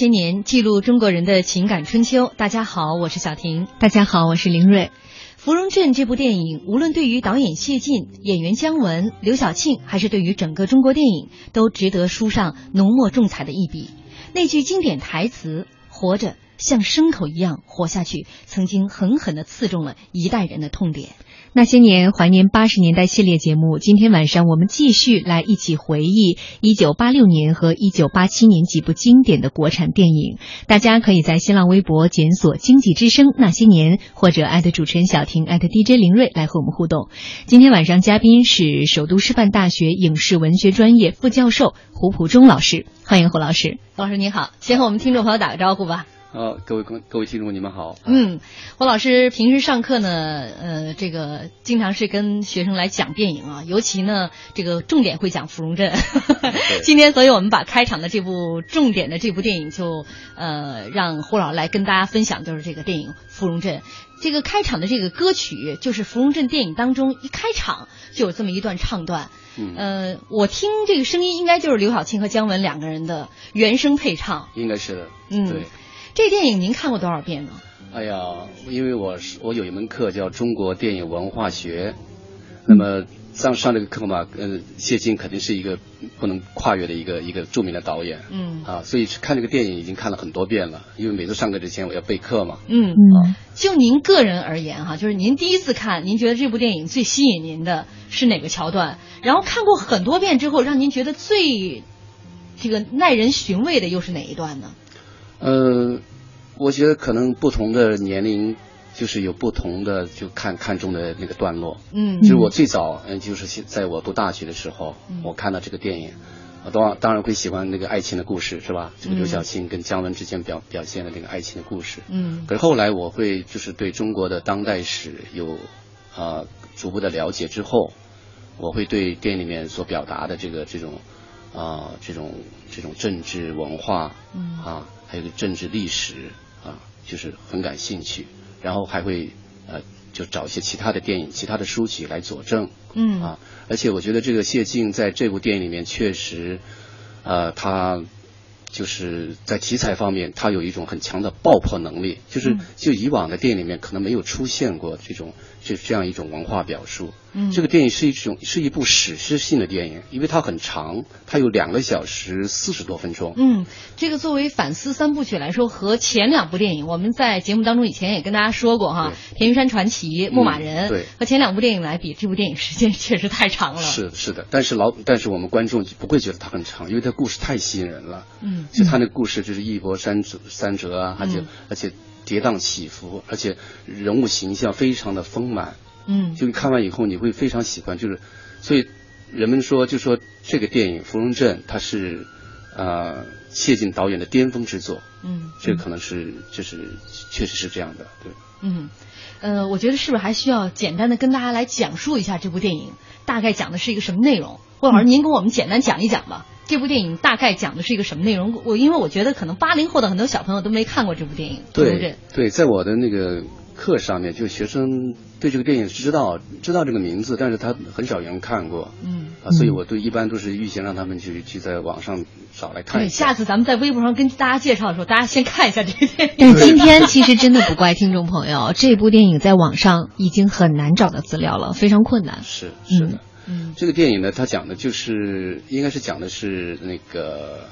些年，记录中国人的情感春秋。大家好，我是小婷。大家好，我是林睿。《芙蓉镇》这部电影，无论对于导演谢晋、演员姜文、刘晓庆，还是对于整个中国电影，都值得书上浓墨重彩的一笔。那句经典台词“活着像牲口一样活下去”，曾经狠狠地刺中了一代人的痛点。那些年怀念八十年代系列节目，今天晚上我们继续来一起回忆一九八六年和一九八七年几部经典的国产电影。大家可以在新浪微博检索“经济之声那些年”，或者艾特主持人小婷，艾特 DJ 林睿来和我们互动。今天晚上嘉宾是首都师范大学影视文学专业副教授胡普忠老师，欢迎胡老师。胡老师你好，先和我们听众朋友打个招呼吧。啊，各位各各位听众，你们好。嗯，胡老师平时上课呢，呃，这个经常是跟学生来讲电影啊，尤其呢，这个重点会讲《芙蓉镇》。今天，所以我们把开场的这部重点的这部电影就，呃，让胡老师来跟大家分享，就是这个电影《芙蓉镇》。这个开场的这个歌曲，就是《芙蓉镇》电影当中一开场就有这么一段唱段。嗯呃，我听这个声音，应该就是刘晓庆和姜文两个人的原声配唱。应该是的。嗯对。这电影您看过多少遍呢？哎呀，因为我是我有一门课叫中国电影文化学，那么上上这个课嘛，呃，谢晋肯定是一个不能跨越的一个一个著名的导演。嗯啊，所以看这个电影已经看了很多遍了，因为每次上课之前我要备课嘛。嗯嗯，就您个人而言哈，就是您第一次看，您觉得这部电影最吸引您的是哪个桥段？然后看过很多遍之后，让您觉得最这个耐人寻味的又是哪一段呢？呃，我觉得可能不同的年龄就是有不同的就看看中的那个段落。嗯就是我最早，嗯，就是现在我读大学的时候，嗯我看到这个电影，我当当然会喜欢那个爱情的故事，是吧？这个刘嗯晓庆跟姜文之间表表现的那个爱情的故事。嗯可是后来我会就是对中国的当代史有啊、逐步的了解之后，我会对电影里面所表达的这个这种啊、这种这种政治文化嗯啊，还有个政治历史啊，就是很感兴趣，然后还会呃就找一些其他的电影、其他的书籍来佐证。嗯啊，而且我觉得这个谢晋在这部电影里面确实，呃，他就是在题材方面，他有一种很强的爆破能力，就是嗯就以往的电影里面可能没有出现过这种这这样一种文化表述。嗯这个电影是一种是一部史诗性的电影，因为它很长，它有两个小时四十多分钟。嗯，这个作为反思三部曲来说，和前两部电影，我们在节目当中以前也跟大家说过哈，《田园山传奇》《牧马人》对和前两部电影来比，这部电影时间确实太长了。，是是的，但是老但是我们观众就不会觉得它很长，因为它故事太吸引人了。嗯就他那故事就是一波三折三折啊，而且、嗯而且跌宕起伏，而且人物形象非常的丰满。嗯就你看完以后你会非常喜欢，就是所以人们说就说这个电影《芙蓉镇》它是呃谢晋导演的巅峰之作，嗯这可能是就是确实是这样的，对。嗯，呃，我觉得是不是还需要简单的跟大家来讲述一下这部电影大概讲的是一个什么内容？郭老师您给我们简单讲一讲吧。这部电影大概讲的是一个什么内容？我因为我觉得可能八零后的很多小朋友都没看过这部电影，对不对？对，在我的那个课上面，就学生对这个电影知道知道这个名字，但是他很少有人看过。嗯，啊，所以我对一般都是预先让他们去去在网上找来看对，一下次咱们在微博上跟大家介绍的时候，大家先看一下这个电影。今天其实真的不怪听众朋友，这部电影在网上已经很难找到资料了，非常困难。是是的。嗯，这个电影呢，它讲的就是应该是讲的是那个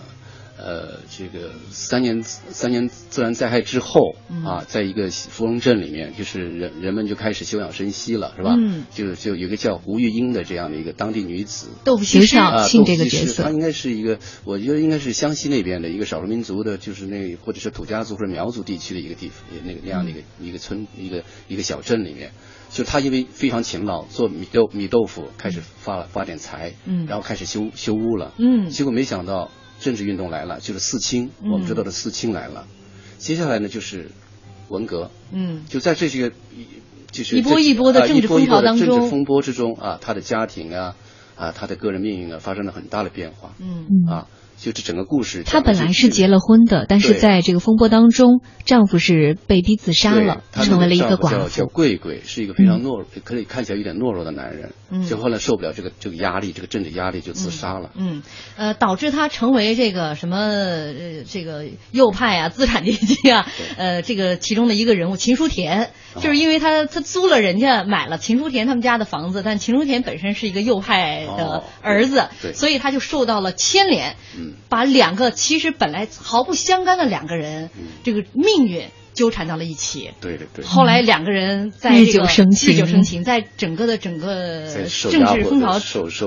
呃，这个三年三年自然灾害之后、嗯。啊，在一个芙蓉镇里面，就是人人们就开始休养生息了，是吧？嗯，就就有一个叫胡玉英的这样的一个当地女子，豆腐西施刘晓啊，庆这个窦西施角色。她应该是一个，我觉得应该是湘西那边的一个少数民族的，就是那或者是土家族或者苗族地区的一个地方，那个那样的一个、一个村一个一个小镇里面，就他因为非常勤劳，做米豆米豆腐开始发了发点财，嗯然后开始修修屋了，嗯。结果没想到政治运动来了，就是四清，嗯。我们知道的四清来了，接下来呢就是文革，嗯。就在这些就是一波一波的啊政治一波一波的风潮当中。政治风波之中啊，他的家庭啊啊，他的个人命运啊，发生了很大的变化。嗯。嗯。啊。就这整个故事，她本来是结了婚的，但是在这个风波当中，丈夫是被逼自杀了，她成为了一个寡丈夫叫叫。贵贵，是一个非常懦弱，可以看起来有点懦弱的男人。嗯就后来受不了这个这个压力，这个政治压力，就自杀了。嗯，呃，导致他成为这个什么呃，这个右派啊，资产阶级啊，呃，这个其中的一个人物秦书田，哦就是因为他他租了人家买了秦书田他们家的房子，但秦书田本身是一个右派的哦儿子，对。对所以他就受到了牵连，嗯。把两个其实本来毫不相干的两个人，嗯。这个命运纠缠到了一起。对对对。后来两个人在日久生情。日久生情，在整个的整个政治风潮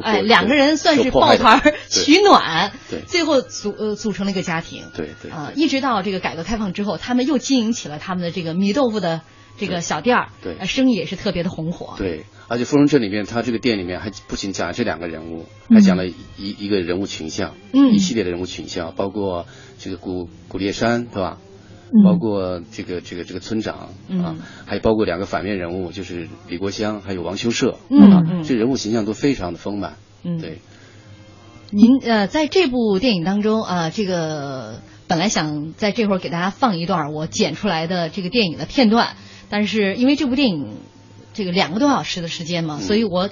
哎，两个人算是抱团儿取暖，对。最后组呃组成了一个家庭，对对。啊，一直到这个改革开放之后，他们又经营起了他们的这个米豆腐的这个小店儿，对。呃生意也是特别的红火，对，而且《芙蓉镇》里面，他这个店里面还不仅讲了这两个人物，嗯。还讲了一、一个人物群像，嗯。一系列的人物群像，包括这个古古烈山，对吧？嗯。包括这个这个这个村长、嗯。还有包括两个反面人物，就是李国香还有王修社，嗯啊嗯这人物形象都非常的丰满。嗯，对，您呃，在这部电影当中啊、呃这个本来想在这会儿给大家放一段我剪出来的这个电影的片段，但是因为这部电影这个两个多小时的时间嘛，嗯所以我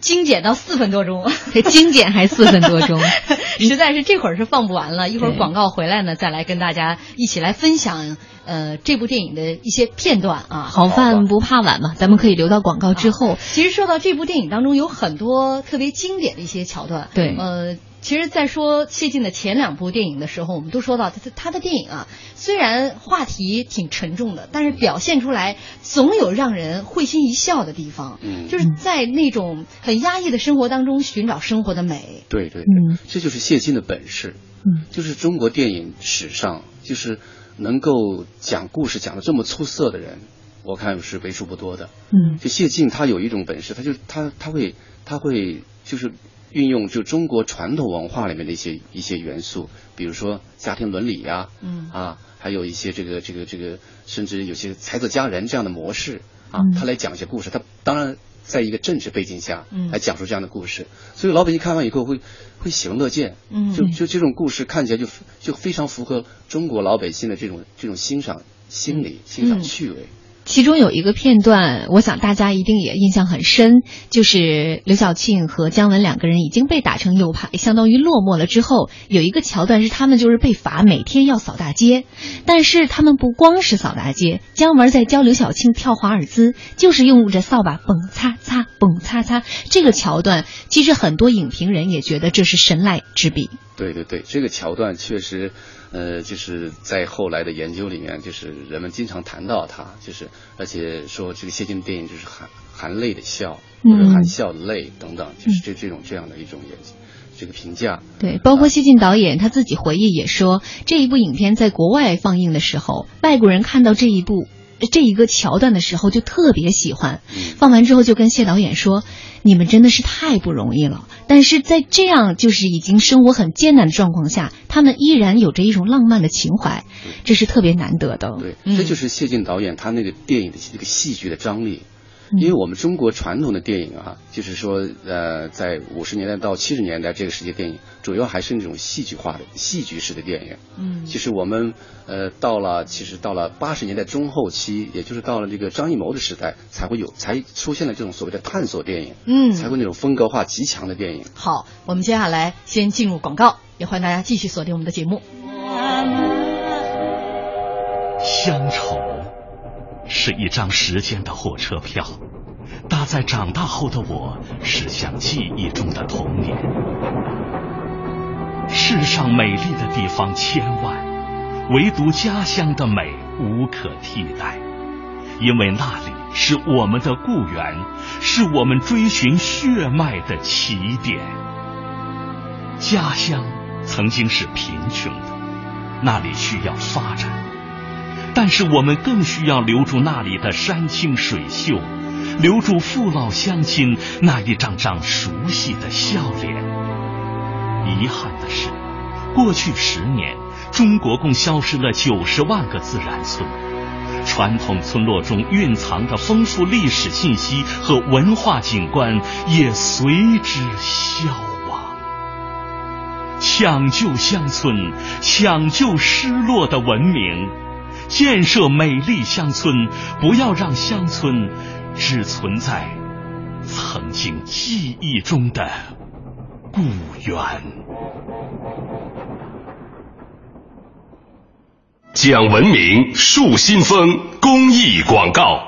精简到四分多钟。这精简还四分多钟，实在是这会儿是放不完了，一会儿广告回来呢，再来跟大家一起来分享呃这部电影的一些片段啊。好饭不怕晚嘛，咱们可以留到广告之后。其实说到这部电影当中，有很多特别经典的一些桥段。对呃，其实，在说谢晋的前两部电影的时候，我们都说到他他的电影啊，虽然话题挺沉重的，但是表现出来总有让人会心一笑的地方。嗯就是在那种很压抑的生活当中寻找生活的美。对对对，嗯这就是谢晋的本事。嗯，就是中国电影史上，就是能够讲故事讲的这么出色的人，我看是为数不多的。嗯就谢晋他有一种本事，他就他他会他会就是运用就中国传统文化里面的一些一些元素，比如说家庭伦理呀、嗯啊，还有一些这个这个这个，甚至有些才子佳人这样的模式啊嗯，他来讲一些故事。他当然在一个政治背景下嗯来讲述这样的故事，所以老百姓看完以后会会喜闻乐见。嗯就就这种故事看起来就就非常符合中国老百姓的这种这种欣赏心理、欣赏趣味。其中有一个片段，我想大家一定也印象很深，就是刘晓庆和姜文两个人已经被打成右派，相当于落寞了之后，有一个桥段是他们就是被罚每天要扫大街，但是他们不光是扫大街，姜文在教刘晓庆跳华尔兹，就是用着扫把蹦擦擦蹦擦擦，这个桥段其实很多影评人也觉得这是神来之笔。对对对，这个桥段确实。呃，就是在后来的研究里面，就是人们经常谈到它，就是而且说这个谢晋电影就是含含泪的笑，或者含笑的泪等等，就是这这种这样的一种演这个评价。对，包括谢晋导演他自己回忆也说，这一部影片在国外放映的时候，外国人看到这一部。这一个桥段的时候就特别喜欢，放完之后就跟谢导演说：“你们真的是太不容易了。”但是在这样就是已经生活很艰难的状况下，他们依然有着一种浪漫的情怀，这是特别难得的。对，这就是谢晋导演他那个电影的这个戏剧的张力。因为我们中国传统的电影啊，就是说，呃，在五十年代到七十年代这个时期，电影主要还是那种戏剧化的、戏剧式的电影。嗯，其实我们呃到了，其实到了八十年代中后期，也就是到了这个张艺谋的时代，才会有才出现了这种所谓的探索电影。嗯，才会那种风格化极强的电影。好，我们接下来先进入广告，也欢迎大家继续锁定我们的节目。乡愁。是一张时间的火车票，搭在长大后的我驶向记忆中的童年。世上美丽的地方千万，唯独家乡的美无可替代，因为那里是我们的故园，是我们追寻血脉的起点。家乡曾经是贫穷的，那里需要发展。但是我们更需要留住那里的山清水秀，留住父老乡亲那一张张熟悉的笑脸。遗憾的是，过去十年，中国共消失了九十万个自然村，传统村落中蕴藏的丰富历史信息和文化景观也随之消亡。抢救乡村，抢救失落的文明。建设美丽乡村，不要让乡村只存在曾经记忆中的故园。讲文明树新风公益广告。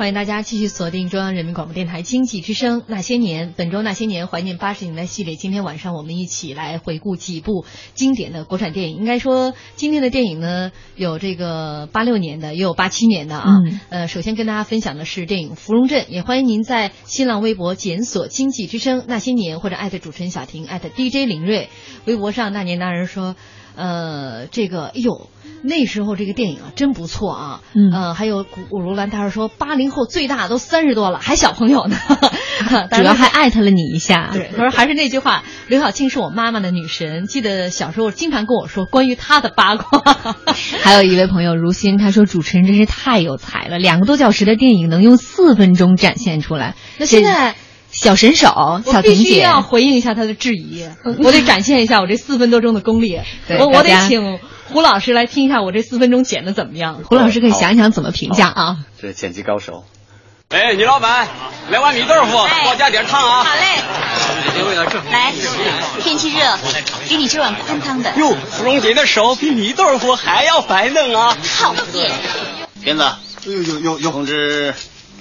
欢迎大家继续锁定中央人民广播电台经济之声那些年，本周那些年怀念八十年代系列。今天晚上我们一起来回顾几部经典的国产电影。应该说，今天的电影呢，有这个八六年的，也有八七年的啊。呃，首先跟大家分享的是电影《芙蓉镇》，也欢迎您在新浪微博检索“经济之声那些年”或者艾特主持人小婷艾特 DJ 林睿，微博上那年那人说，呃，这个，哎呦。那时候这个电影啊，真不错啊。嗯，呃，还有古如兰，他是说八零后最大都三十多了，还小朋友呢。主要还艾特了你一下。对，他说还是那句话，刘晓庆是我妈妈的女神。记得小时候经常跟我说关于她的八卦。还有一位朋友如新，他说主持人真是太有才了，两个多小时的电影能用四分钟展现出来。那现在小神手，小婷姐要回应一下他的质疑，我得展现一下我这四分多钟的功力。我我得请。胡老师来听一下我这四分钟剪的怎么样？胡老师可以想想怎么评价啊？这是剪辑高手。哎，女老板，来碗米豆腐，给我加点汤啊！好嘞。来，天气热，给你这碗宽汤的。哟，芙蓉姐的手比米豆腐还要白嫩啊！好耶。鞭子，呦呦呦呦，通知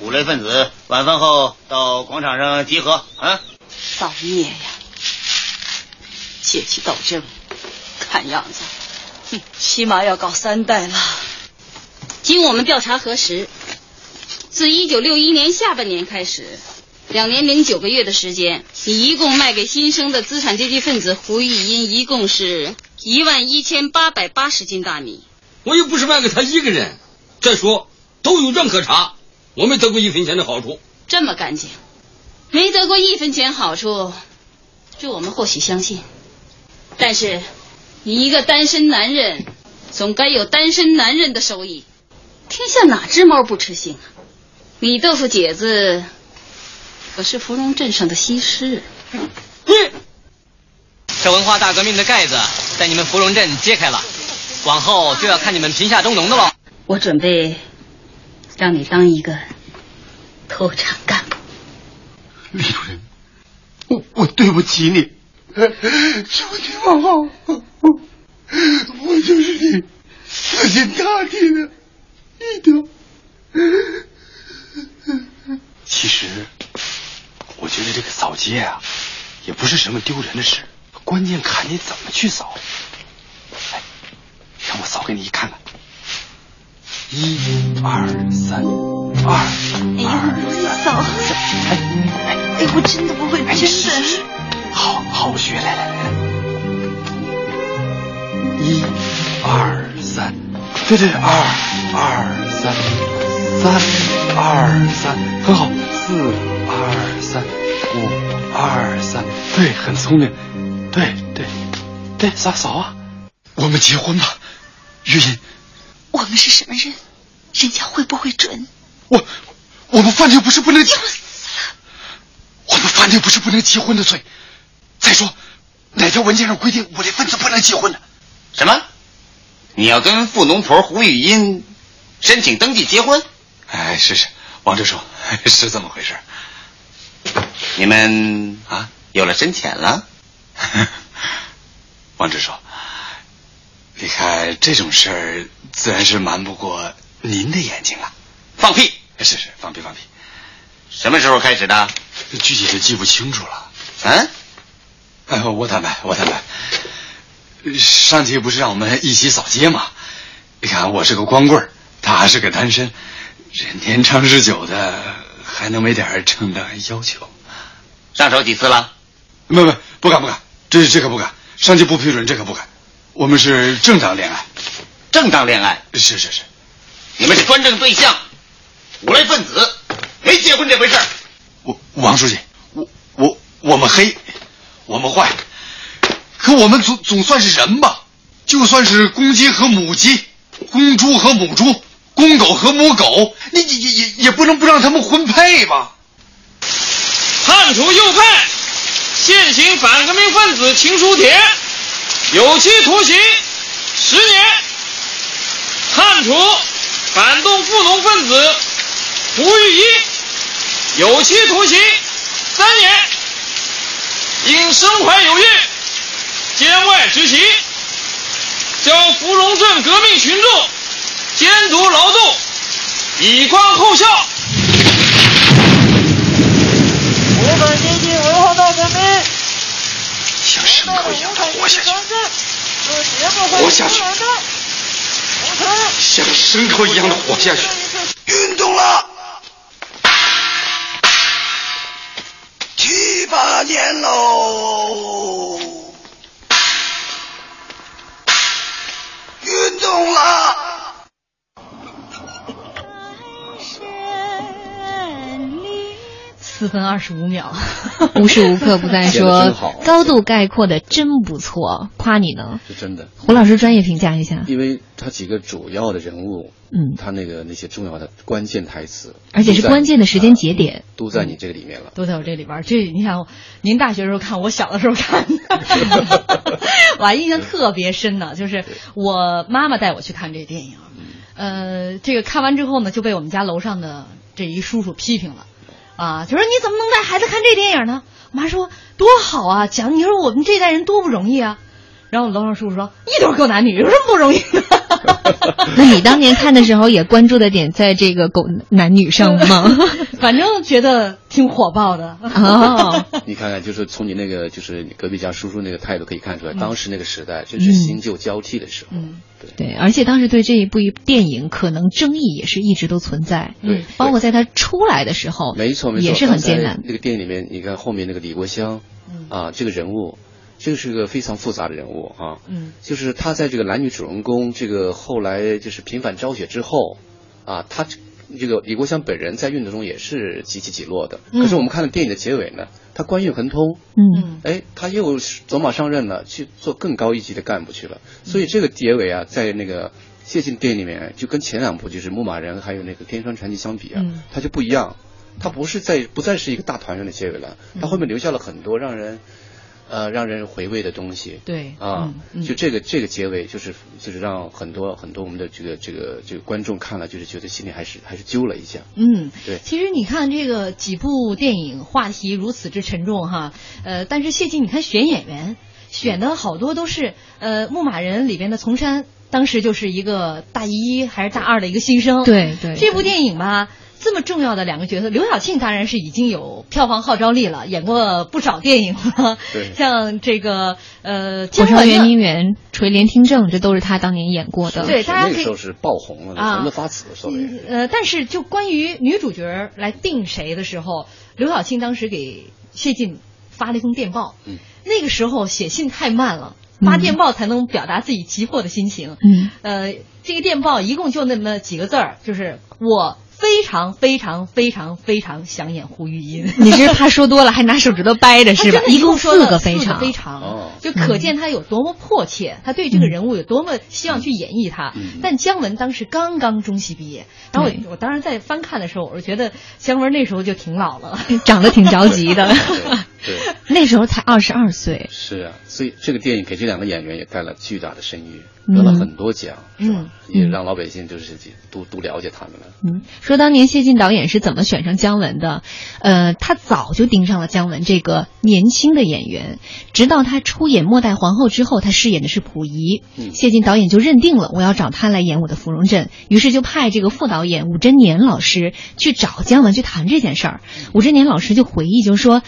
五类分子晚饭后到广场上集合啊！造孽呀！阶级斗争，看样子。哼起码要搞三代了。经我们调查核实，自一九六一年下半年开始，两年零九个月的时间，你一共卖给新生的资产阶级分子胡玉英，一共是一万一千八百八十斤大米。我又不是卖给他一个人，再说都有证可查，我没得过一分钱的好处。这么干净，没得过一分钱好处，这我们或许相信。但是，你一个单身男人，总该有单身男人的收益。天下哪只猫不吃腥啊？米豆腐姐子可是芙蓉镇上的西施。这文化大革命的盖子在你们芙蓉镇揭开了，往后就要看你们贫下中农的了。我准备让你当一个脱产干部。李主任，我我对不起你，求你往后，我就是你死心塌地的一条。其实，我觉得这个扫街啊，也不是什么丢人的事，关键看你怎么去扫。哎，让我扫给你看看。一、二、三，二、二、三，扫。哎哎哎，我真的不会，哎，真是。好好学，来来来，一、二、三，对对，二、二、三，三、二、三，很好，四、二、三，五、二、三，对，很聪明，对对对，嫂嫂啊，我们结婚吧，玉英。我们是什么人？人家会不会准？我我们犯的又不是不能结，我们犯的又不是不能结婚的罪。再说，哪条文件上规定武力分子不能结婚呢？什么？你要跟富农婆胡玉英申请登记结婚？哎，是是，王支书 是这么回事。你们啊有了深浅了？王支书，你看这种事儿自然是瞒不过您的眼睛了。放屁！是是，放屁放屁。什么时候开始的？具体的记不清楚了。嗯？哎，我坦白，我坦白。上级不是让我们一起扫街吗？你看，我是个光棍他还是个单身，这年长日久的，还能没点正当要求？上手几次了？不不，不敢不敢，这这可不敢，上级不批准，这可不敢。我们是正当恋爱，正当恋爱？是是是。你们是专政对象，五类分子，没结婚这回事。儿。我王书记，我我我们黑，我们坏，可我们总总算是人吧？就算是公鸡和母鸡，公猪和母猪，公狗和母狗，你也也也也不能不让他们婚配吧？判处右派现行反革命分子秦书铁有期徒刑十年，判处反动富农分子胡玉一有期徒刑三年，因身怀有孕，监外执行，交芙蓉镇革命群众监督劳动，以观后效。我们接近文化大革命，像牲口一样的活下去，活下去，像牲口一样的活下去。运动了。七八年喽，分二十五秒，无时无刻不在说真好高度概括的真不错，夸你呢。是真的。胡老师专业评价一下，因为他几个主要的人物，嗯，他那个那些重要的关键台词，而且是关键的时间节点，都在你这个里面了。都在我这里边儿。这你想，您大学时候看，我小的时候看的，我还印象特别深呢。就是我妈妈带我去看这电影，呃，这个看完之后呢，就被我们家楼上的这一叔叔批评了，啊，就说你怎么能带孩子看这电影呢？我妈说多好啊，讲你说我们这代人多不容易啊。然后我楼上叔叔说一对狗男女有什么不容易的？那你当年看的时候也关注的点在这个狗男女上吗？反正觉得挺火爆的。哦，你看看，就是从你那个就是你隔壁家叔叔那个态度可以看出来，嗯当时那个时代真是新旧交替的时候。嗯，对，而且当时对这一部电影可能争议也是一直都存在，对，包括在他出来的时候，没错没错，也是很艰难。那个电影里面，你看后面那个李国香，啊，这个人物。这个是个非常复杂的人物啊，嗯，就是他在这个男女主人公这个后来就是频繁昭雪之后，啊，他这个李国祥本人在运动中也是几起几落的。嗯可是我们看到电影的结尾呢，他官运亨通，嗯，哎，他又走马上任了，去做更高一级的干部去了。所以这个结尾啊，在那个谢晋电影里面，就跟前两部就是《牧马人》还有那个《天山传奇》相比啊，嗯它就不一样。它不是在不再是一个大团圆的结尾了，它后面留下了很多让人。呃，让人回味的东西，对啊，就这个这个结尾，就是就是让很多很多我们的这个这个这个观众看了，就是觉得心里还是还是揪了一下。嗯，对其实你看这个几部电影话题如此之沉重哈，呃，但是谢晋你看选演员选的好多都是呃《牧马人》里边的丛山，当时就是一个大一还是大二的一个新生。对对这部电影吧。这么重要的两个角色，刘晓庆当然是已经有票房号召力了，演过不少电影了。对 像这个呃，《火烧圆明园》《垂帘听政》，这都是他当年演过的。对大家可以那时候是爆红了，啊红的发紫，所谓。呃，但是就关于女主角来定谁的时候，刘晓庆当时给谢晋发了一封电报。嗯，那个时候写信太慢了，发电报才能表达自己急迫的心情。嗯，呃，这个电报一共就那么几个字儿，就是我非常非常非常非常想演胡玉音。你这是怕说多了，还拿手指头掰着 是吧一？共四个非非常，非常，哦就可见他有多么迫切，他对这个人物有多么希望去演绎他。嗯但姜文当时刚刚中戏毕业，然后我我当时在翻看的时候，我就觉得姜文那时候就挺老了。长得挺着急的。对，那时候才二十二岁。是啊，所以这个电影给这两个演员也带来巨大的声誉，嗯得了很多奖，是吧嗯？也让老百姓就是都都了解他们了。嗯，说当年谢晋导演是怎么选上姜文的？呃，他早就盯上了姜文这个年轻的演员，直到他出演《末代皇后》之后，他饰演的是溥仪，嗯谢晋导演就认定了我要找他来演我的芙蓉镇，于是就派这个副导演武贞年老师去找姜文去谈这件事儿。武贞年老师就回忆，就说。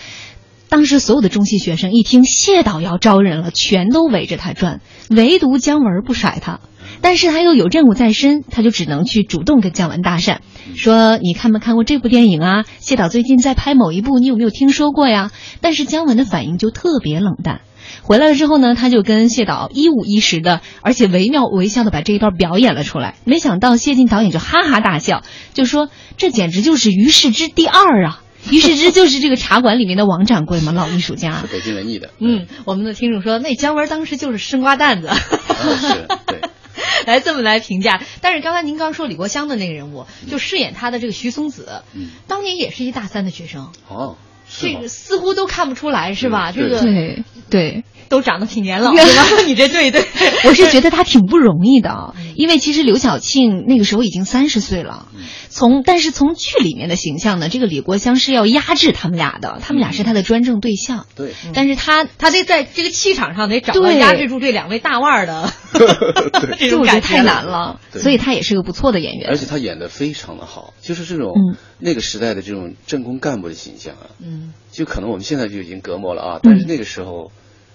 当时所有的中戏学生一听谢导要招人了，全都围着他转，唯独姜文不甩他。但是他又有任务在身，他就只能去主动跟姜文搭讪，说你看没看过这部电影啊？谢导最近在拍某一部，你有没有听说过呀？但是姜文的反应就特别冷淡。回来了之后呢，他就跟谢导一五一十的，而且惟妙惟肖的把这一段表演了出来。没想到谢晋导演就哈哈大笑，就说这简直就是于世之第二啊！于是之就是这个茶馆里面的王掌柜嘛，老艺术家是。北京人艺的，嗯，我们的听众说，那姜文当时就是生瓜蛋子。啊是对，来这么来评价，但是刚才您刚说李国香的那个人物，就饰演他的这个徐松子，嗯，当年也是一大三的学生，哦，这个似乎都看不出来是吧？这对个对对，都长得挺年老是吧？你这对对，我是觉得他挺不容易的，因为其实刘晓庆那个时候已经三十岁了，从但是从剧里面的形象呢，这个李国香是要压制他们俩的，他们俩是他的专政对象，对，但是他他得在这个气场上得找到对。压制住这两位大腕儿的 这就种感觉太难了，所以他也是个不错的演员。而。且他演的非常的好，就是这种、嗯。那个时代的这种政工干部的形象啊，嗯，就可能我们现在就已经隔膜了啊，但是那个时候，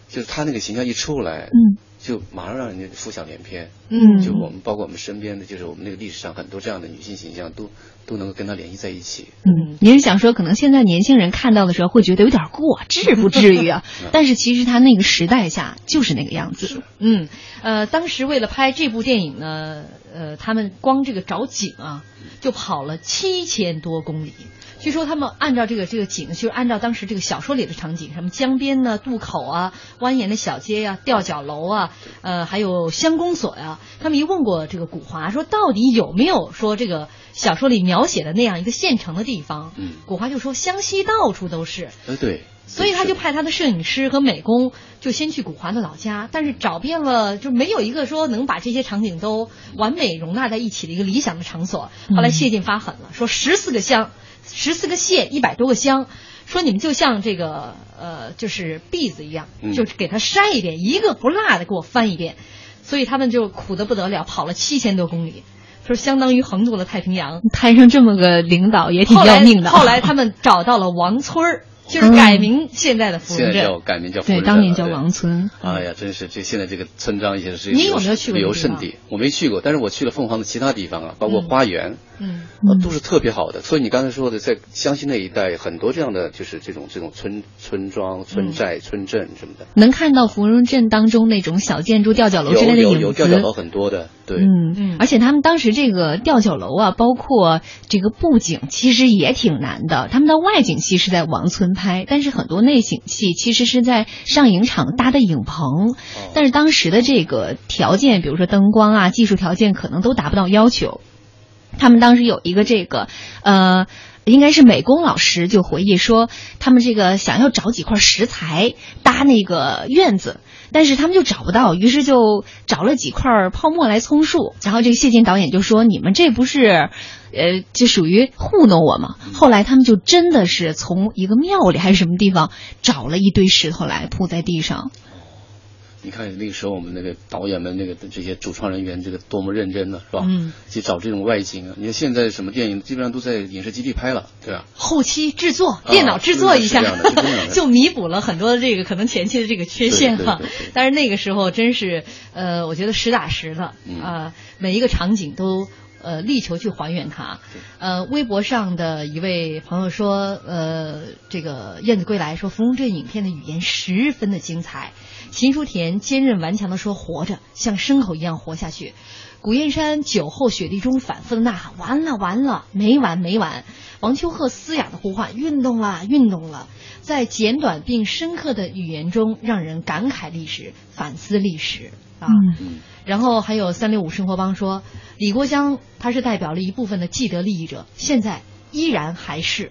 就是他那个形象一出来，嗯，就马上让人家浮想联翩，嗯就我们包括我们身边的，就是我们那个历史上很多这样的女性形象都都能够跟她联系在一起，嗯，您是想说，可能现在年轻人看到的时候会觉得有点过，至不至于啊。但是其实他那个时代下就是那个样子。嗯，呃，当时为了拍这部电影呢，呃，他们光这个找景啊，就跑了七千多公里。据说他们按照这个这个景，就是按照当时这个小说里的场景，什么江边呢、渡口啊、蜿蜒的小街呀、吊脚楼啊，呃，还有乡公所呀、他们一问过这个古华，说到底有没有说这个小说里描写的那样一个县城的地方？嗯，古华就说湘西到处都是。呃对，所以他就派他的摄影师和美工，就先去古华的老家，但是找遍了，就没有一个说能把这些场景都完美容纳在一起的一个理想的场所。后来谢晋发狠了，说十四个乡，十四个县，一百多个乡，说你们就像这个呃，就是篦子一样，嗯就是给他筛一遍，一个不落的给我翻一遍。所以他们就苦得不得了，跑了七千多公里，说相当于横渡了太平洋。摊上这么个领导也挺要命的。后来他们找到了王村儿，就是改名现在的芙蓉镇，现在叫改名叫芙蓉对，镇了。当年叫王村。哎呀，真是这现在这个村庄已经是你有没有去过旅游胜地？我没去过，但是我去了凤凰的其他地方啊，包括花园，嗯呃，都是特别好的。所以你刚才说的，在湘西那一带，很多这样的就是这种这种村村庄、村寨、村镇什么的，能看到芙蓉镇当中那种小建筑、吊脚楼之类的有有影子。有吊脚楼很多的，对，嗯嗯，而且他们当时这个吊脚楼啊，包括这个布景，其实也挺难的。他们的外景戏是在王村拍，但是很多内景戏其实是在上影厂搭的影棚。但是当时的这个条件，比如说灯光啊、技术条件，可能都达不到要求。他们当时有一个这个呃。应该是美工老师就回忆说，他们这个想要找几块石材搭那个院子，但是他们就找不到，于是就找了几块泡沫来充数。然后这个谢晋导演就说：“你们这不是，呃，就属于糊弄我吗？”后来他们就真的是从一个庙里还是什么地方找了一堆石头来铺在地上。你看那个时候我们那个导演们那个这些主创人员这个多么认真呢，是吧？嗯，去找这种外景啊。你看现在什么电影基本上都在影视基地拍了，对吧？后期制作，电脑制作一下，就弥补了很多这个可能前期的这个缺陷哈。但是那个时候真是，呃，我觉得实打实的啊、嗯每一个场景都。呃，力求去还原它。呃，微博上的一位朋友说，呃，这个《燕子归来》说芙蓉镇影片的语言十分的精彩。秦书田坚韧顽强地说：“活着，像牲口一样活下去。”古燕山酒后雪地中反复的呐喊：“完了，完了，没完，没完！”王秋鹤嘶哑的呼唤：“运动了，运动了！”在简短并深刻的语言中，让人感慨历史，反思历史啊。嗯然后还有三六五生活帮说，李国江他是代表了一部分的既得利益者，现在依然还是。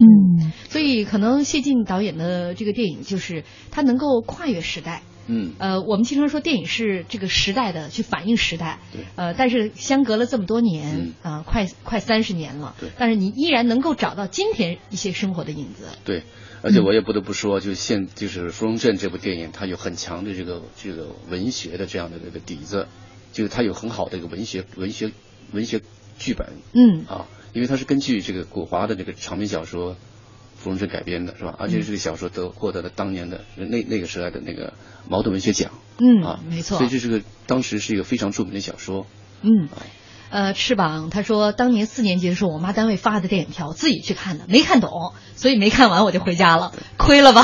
嗯，所以可能谢晋导演的这个电影，就是他能够跨越时代。嗯，呃，我们经常说电影是这个时代的去反映时代，对，呃，但是相隔了这么多年，嗯。啊、快快三十年了，对，但是你依然能够找到今天一些生活的影子，对，而且我也不得不说，就现就是《芙蓉镇》这部电影，它有很强的这个这个文学的这样的这个底子，就是它有很好的一个文学文学文学剧本，嗯。啊，因为它是根据这个古华的这个长篇小说《芙蓉镇》改编的，是吧？而且这个小说得获得了当年的那那个时代的那个茅盾文学奖，嗯啊，没错。所以这是个当时是一个非常著名的小说，嗯。呃，翅膀他说，当年四年级的时候，我妈单位发的电影票，自己去看的，没看懂，所以没看完我就回家了，亏了吧？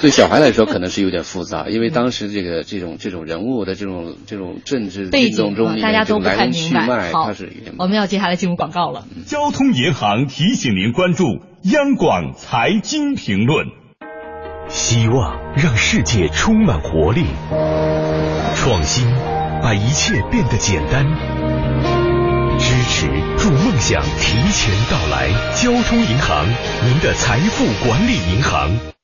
对 小孩来说可能是有点复杂，因为当时这个这种这种人物的这种这种政治背景运动中大家都不面这种来龙太明白。去脉，好它是，我们要接下来进入广告了。交通银行提醒您关注央广财经评论。希望让世界充满活力，创新把一切变得简单，支持祝梦想提前到来。交通银行，您的财富管理银行。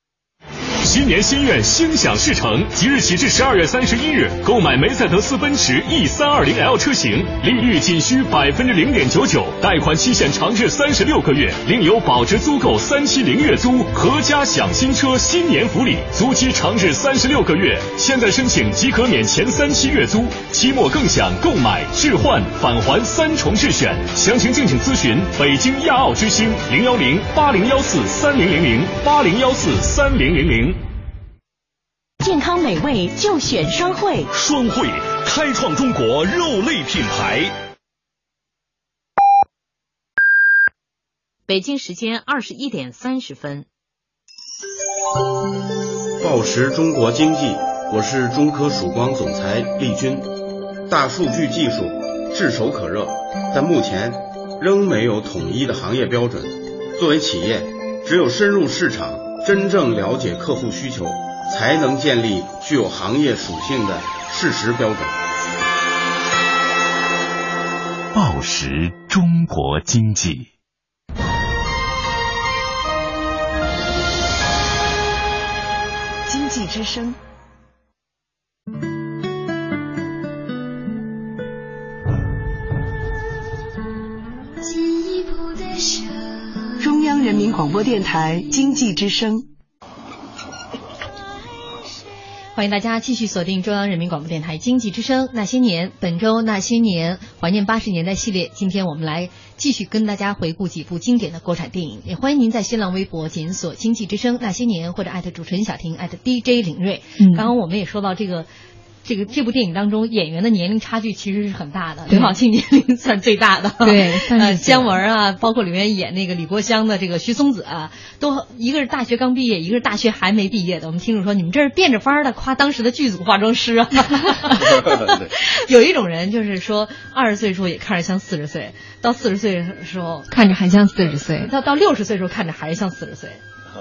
新年心愿，心想事成。即日起至十二月三十一日，购买梅赛德斯奔驰 E 三二零 L 车型，利率仅需百分之零点九九，贷款期限长至三十六个月，另有保值租购三期零月租，合家享新车新年福利，租期长至三十六个月。现在申请即可免前三期月租，期末更享购买、置换、返还三重质选。详情敬请咨询北京亚奥之星零幺零八零幺四三零零零八零幺四三零零零。健康美味就选双汇，双汇开创中国肉类品牌。北京时间二十一点三十分。报时中国经济，我是中科曙光总裁厉军。大数据技术炙手可热，但目前仍没有统一的行业标准。作为企业，只有深入市场，真正了解客户需求。才能建立具有行业属性的事实标准。报时中国经济，经济之声。中央人民广播电台经济之声。欢迎大家继续锁定中央人民广播电台经济之声《那些年》，本周《那些年》怀念八十年代系列。今天我们来继续跟大家回顾几部经典的国产电影。也欢迎您在新浪微博检索“经济之声那些年”或者艾特主持人小婷艾特 DJ 林睿。嗯刚刚我们也说到这个。这个这部电影当中，演员的年龄差距其实是很大的。刘晓庆年龄算最大的，对 呃，姜文啊，包括里面演那个李国香的这个徐松子啊，都一个是大学刚毕业，一个是大学还没毕业的。我们听众说，你们这是变着法儿的夸当时的剧组化妆师啊。有一种人就是说，二十岁的时候也看着像四十岁，到四十岁的时候看着还像四十岁，到到六十岁的时候看着还是像四十岁。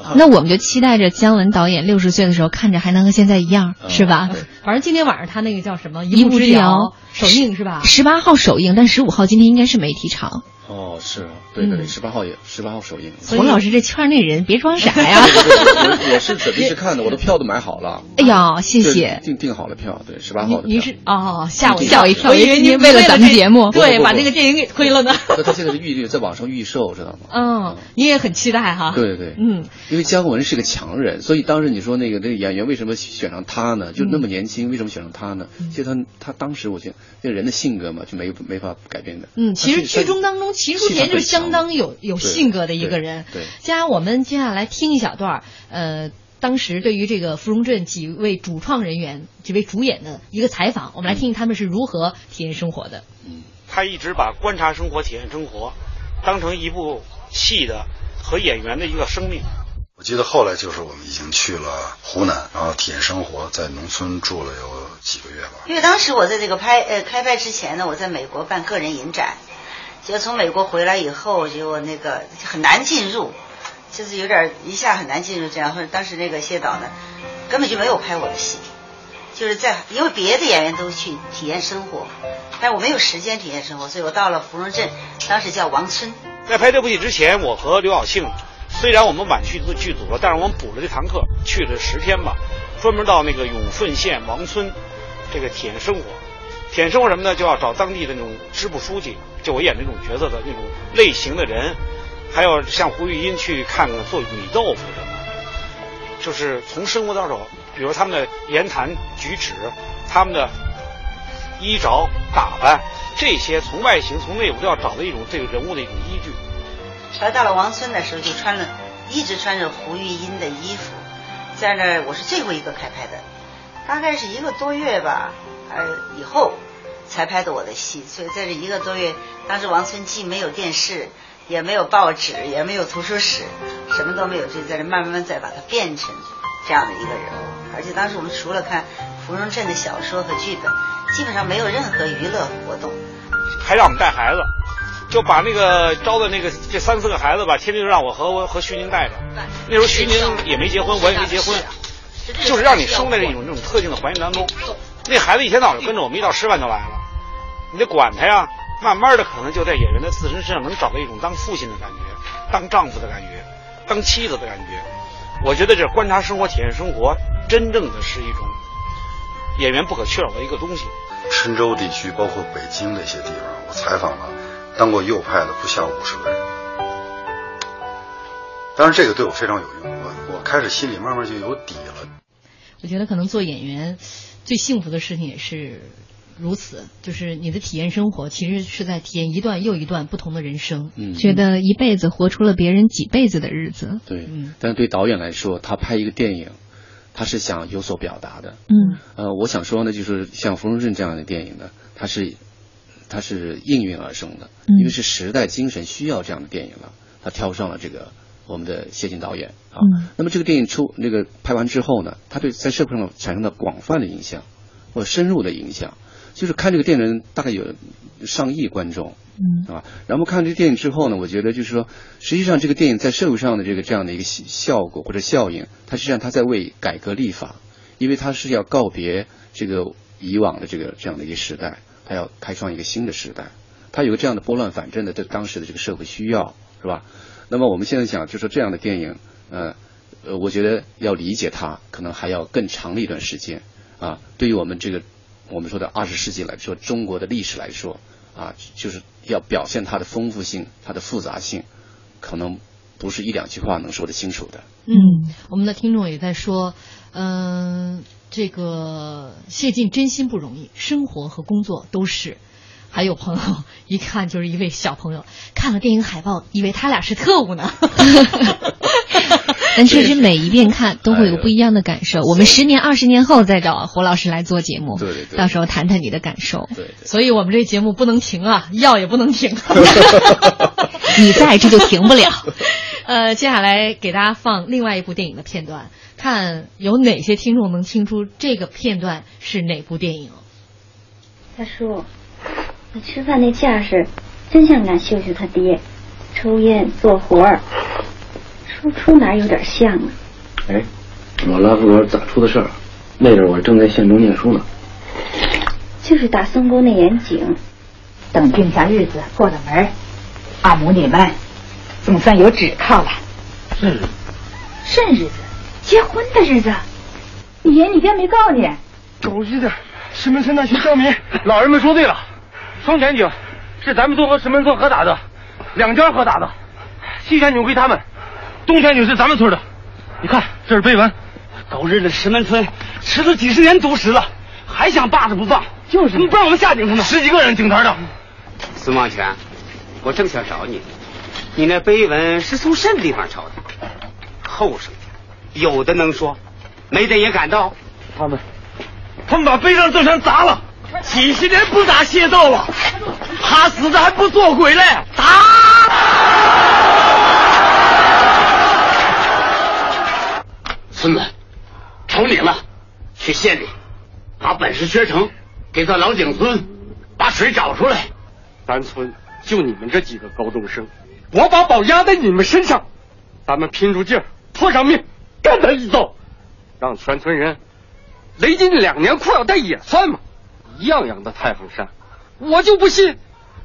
那我们就期待着姜文导演六十岁的时候看着还能和现在一样，是吧？反正今天晚上他那个叫什么《一步之之遥遥》首映是吧？十八号首映，但十五号今天应该是媒体场。哦，是啊，对对对，嗯十八号也十八号首映。冯老师这圈内人别装傻呀！我我是准备去看的，我的票都买好了。哎呀，谢谢。订订好了票，对，十八号的票。您是哦，吓我吓我一跳我以为您为了咱们节目对，把那个电影给推了呢。那他现在是预定在网上预售，知道吗？嗯，你也很期待哈。对对对，嗯，因为姜文是个强人，所以当时你说那个那个演员为什么选上他呢？就那么年轻，为什么选上他呢？其实他他当时我觉得这个人的性格嘛，就没没法改变的。嗯，其实剧中当中秦书田就是相当有有性格的一个人。对，接下来我们接下来听一小段儿，呃，当时对于这个芙蓉镇几位主创人员、几位主演的一个采访，我们来听听他们是如何体验生活的。嗯他一直把观察生活、体验生活当成一部戏的和演员的一个生命。我记得后来就是我们已经去了湖南，然后体验生活，在农村住了有几个月吧。因为当时我在这个拍呃开拍之前呢，我在美国办个人影展，结果从美国回来以后，结果那个很难进入，就是有点一下很难进入这样。或者当时那个谢导呢，根本就没有拍我的戏，就是在因为别的演员都去体验生活，但我没有时间体验生活，所以我到了芙蓉镇，当时叫王村。在拍这部戏之前，我和刘晓庆虽然我们晚去剧组了，但是我们补了这堂课，去了十天吧，专门到那个永顺县王村这个体验生活。体验生活什么呢？就要找当地的那种支部书记，就我演那种角色的那种类型的人，还有像胡玉音去看看做米豆腐什么，就是从生活到手，比如他们的言谈举止，他们的衣着打扮，这些从外形从内部都要找到一种这个人物的一种依据。来到了王村的时候，就穿了，一直穿着胡玉音的衣服，在那儿我是最后一个开拍的，大概是一个多月吧，呃以后才拍的我的戏，所以在这一个多月，当时王村既没有电视，也没有报纸，也没有图书室，什么都没有，就在这慢慢再把它变成这样的一个人物。而且当时我们除了看芙蓉镇的小说和剧本，基本上没有任何娱乐活动。还让我们带孩子，就把那个招的那个这三四个孩子吧，天天就让我和我和徐宁带着。那时候徐宁也没结婚，我也没结婚，就是让你生在这种这种特定的环境当中。那孩子一天到晚跟着我们，一到吃饭就来了，你得管他呀。慢慢的，可能就在演员的自身身上能找到一种当父亲的感觉，当丈夫的感觉，当妻子的感觉。我觉得这观察生活、体验生活，真正的是一种演员不可缺少的一个东西。郴州地区，包括北京那些地方，我采访了当过右派的不下五十个人。当然，这个对我非常有用，我我开始心里慢慢就有底了。我觉得可能做演员最幸福的事情也是如此，就是你的体验生活，其实是在体验一段又一段不同的人生。嗯，觉得一辈子活出了别人几辈子的日子。对，但是对导演来说，他拍一个电影，他是想有所表达的。嗯，呃，我想说呢，就是像《芙蓉镇》这样的电影呢，它是它是应运而生的，嗯因为是时代精神需要这样的电影了，他挑上了这个我们的谢晋导演啊。嗯那么这个电影出那个拍完之后呢，他对在社会上产生了广泛的影响，或者深入的影响。就是看这个电影的人大概有上亿观众，嗯啊，然后看这个电影之后呢，我觉得就是说，实际上这个电影在社会上的这个这样的一个效效果或者效应，它实际上它在为改革立法，因为它是要告别这个以往的这个这样的一个时代，它要开创一个新的时代，它有个这样的拨乱反正的这当时的这个社会需要，是吧？那么我们现在讲，就说这样的电影，呃呃，我觉得要理解它，可能还要更长的一段时间啊。对于我们这个我们说的二十世纪来说，中国的历史来说啊，就是要表现它的丰富性、它的复杂性，可能不是一两句话能说得清楚的。嗯，我们的听众也在说，嗯、这个谢晋真心不容易，生活和工作都是。还有朋友一看就是一位小朋友，看了电影海报，以为他俩是特务呢。但确实每一遍看都会有不一样的感受。我们十年、二十年后再找胡老师来做节目，对对对到时候谈谈你的感受。对，所以我们这节目不能停啊，要也不能停。你在这就停不了。呃，接下来给大家放另外一部电影的片段，看有哪些听众能听出这个片段是哪部电影。大叔。他吃饭那架势，真像俺秀秀他爹，抽烟做活儿，说出哪有点像啊？哎，我拉夫哥咋出的事儿？那阵我正在县中念书呢。就是打松沟那眼井，等定下日子过了门，阿母你们总算有指靠了。甚日？甚日子？结婚的日子？你爷你爹没告你？狗日的，石门村那群刁民，老人们说对了。双泉井是咱们村和石门村合打的，两家合打的。西泉井归他们，东泉井是咱们村的。你看，这是碑文。狗日的石门村吃了几十年独食了，还想霸着不放，就是不让我们下井他们。十几个人井台的。孙望全，我正想找你，你那碑文是从什么地方抄的？后生有的能说，没的也敢道。他们，他们把碑上这山砸了。几十年不打械斗了，怕死的还不做鬼嘞！打！孙子，瞅你了，去县里把本事学成，给咱老井村把水找出来。咱村就你们这几个高中生，我把宝压在你们身上，咱们拼出劲儿，拖上命，干他一遭，让全村人雷金两年裤腰带也算嘛。一样样的太行山，我就不信，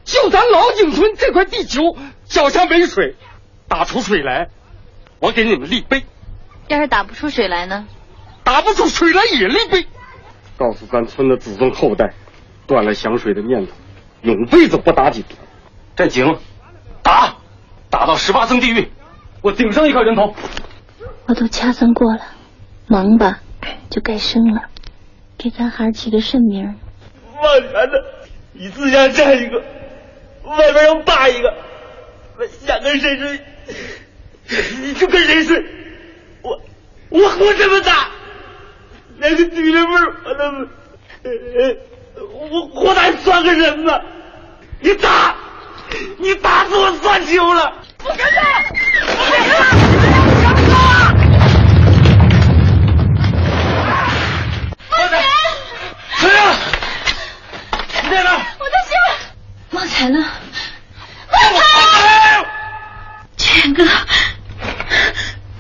就咱老井村这块地球脚下没水，打出水来，我给你们立碑。要是打不出水来呢？打不出水来也立碑，告诉咱村的子孙后代，断了想水的念头，永辈子不打井。这井打，打到十八层地狱，我顶上一块人头。我都掐算过了，忙吧就该生了，给咱孩儿起个甚名？望泉的，你自家占一个，外边要霸一个，想跟谁睡，你就跟谁睡。我我活这么大，连个女人味我都没，我活还算个人吗？你打，你打死我算球了！不敢打，不敢打，在哪？我的心。旺财呢？旺财！天哥，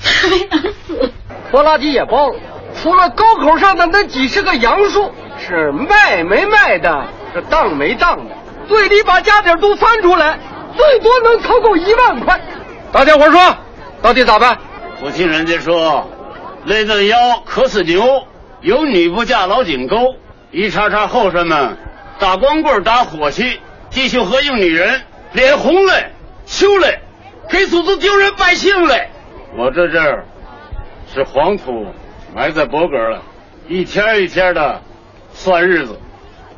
太难死。拖拉机也包了，除了沟口上的那几十个杨树是卖没卖的，是当没当的，最低把家底都翻出来，最多能凑够一万块。大家伙说，到底咋办？我听人家说，累得腰渴死牛，有女不嫁老井沟。一茬茬后生们。打光棍打火气，弟兄和应女人，脸红嘞，羞嘞，给祖宗丢人败姓嘞。我这阵儿是黄土埋在脖梗了，一天一天的算日子，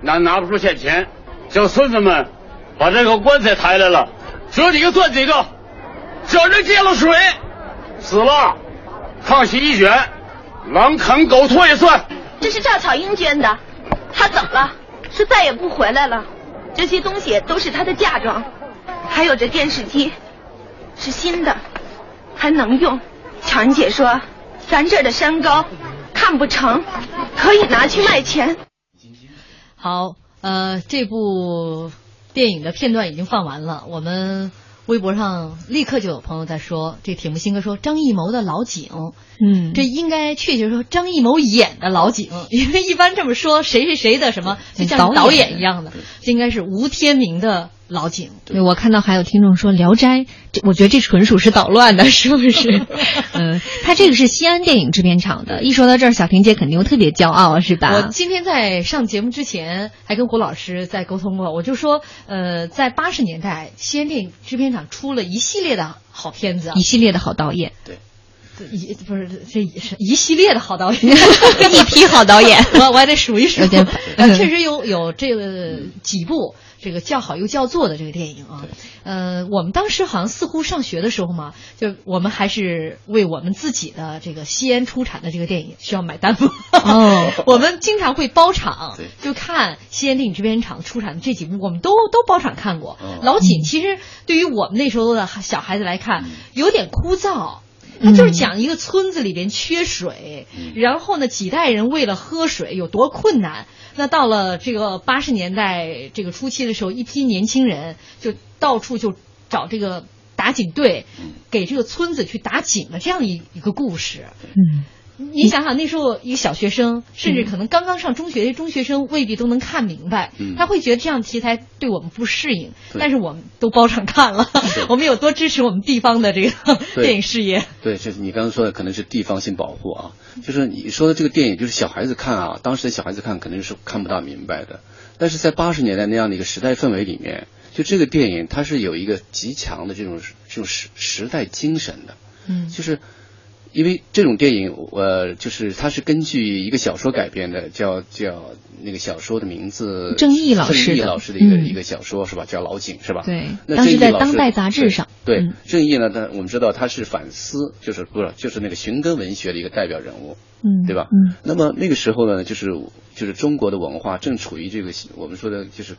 俺拿不出现钱，叫孙子们把这个棺材抬来了，折几个算几个，只要人见了水，死了，炕席一卷，狼啃狗拖也算。这是赵巧英捐的，他怎么了。是再也不回来了，这些东西都是他的嫁妆，还有这电视机，是新的，还能用。巧人姐说，咱这儿的山高，看不成，可以拿去卖钱。好，呃，这部电影的片段已经放完了，我们。微博上立刻就有朋友在说，这铁木心哥说张艺谋的老井，嗯，这应该确切说张艺谋演的老井，因为一般这么说谁是谁的什么，就像导演。一样的，这应该是吴天明的老井。对，我看到还有听众说《聊斋》，这我觉得这纯属是捣乱的，是不是？嗯，他这个是西安电影制片厂的，一说到这儿，小婷姐肯定特别骄傲，是吧？我今天在上节目之前还跟胡老师在沟通过，我就说，呃，在八十年代，西安电影制片厂出了一系列的好片子，一系列的好导演。对，一不是这一是一系列的好导演，一批好导演，我我还得数一数确实有有这个几部这个叫好又叫座的这个电影啊。呃，我们当时好像似乎上学的时候嘛，就我们还是为我们自己的这个西安出产的这个电影需要买单嘛。哦，我们经常会包场，就看西安电影制片厂出产的这几部，我们都都包场看过。老锦其实对于我们那时候的小孩子来看，有点枯燥。他就是讲一个村子里边缺水，然后呢，几代人为了喝水有多困难。那到了这个八十年代这个初期的时候，一批年轻人就到处就找这个打井队，给这个村子去打井的这样一一个故事。嗯。你想想，那时候一个小学生，甚至可能刚刚上中学的中学生，未必都能看明白。他会觉得这样题材对我们不适应，但是我们都包场看了，我们有多支持我们地方的这个电影事业。对，就是你刚刚说的，可能是地方性保护啊。就是你说的这个电影，就是小孩子看啊，当时的小孩子看肯定是看不大明白的。但是在八十年代那样的一个时代氛围里面，就这个电影它是有一个极强的这种这种时时代精神的。嗯，就是。因为这种电影，呃，就是它是根据一个小说改编的，叫叫那个小说的名字，郑毅老师郑毅老师的一个一个小说是吧？叫《老井》是吧？对，那当时在《当代》杂志上。对，郑毅呢，他我们知道他是反思，就是不是就是那个寻根文学的一个代表人物，嗯，对吧？嗯。那么那个时候呢，就是就是中国的文化正处于这个我们说的就是。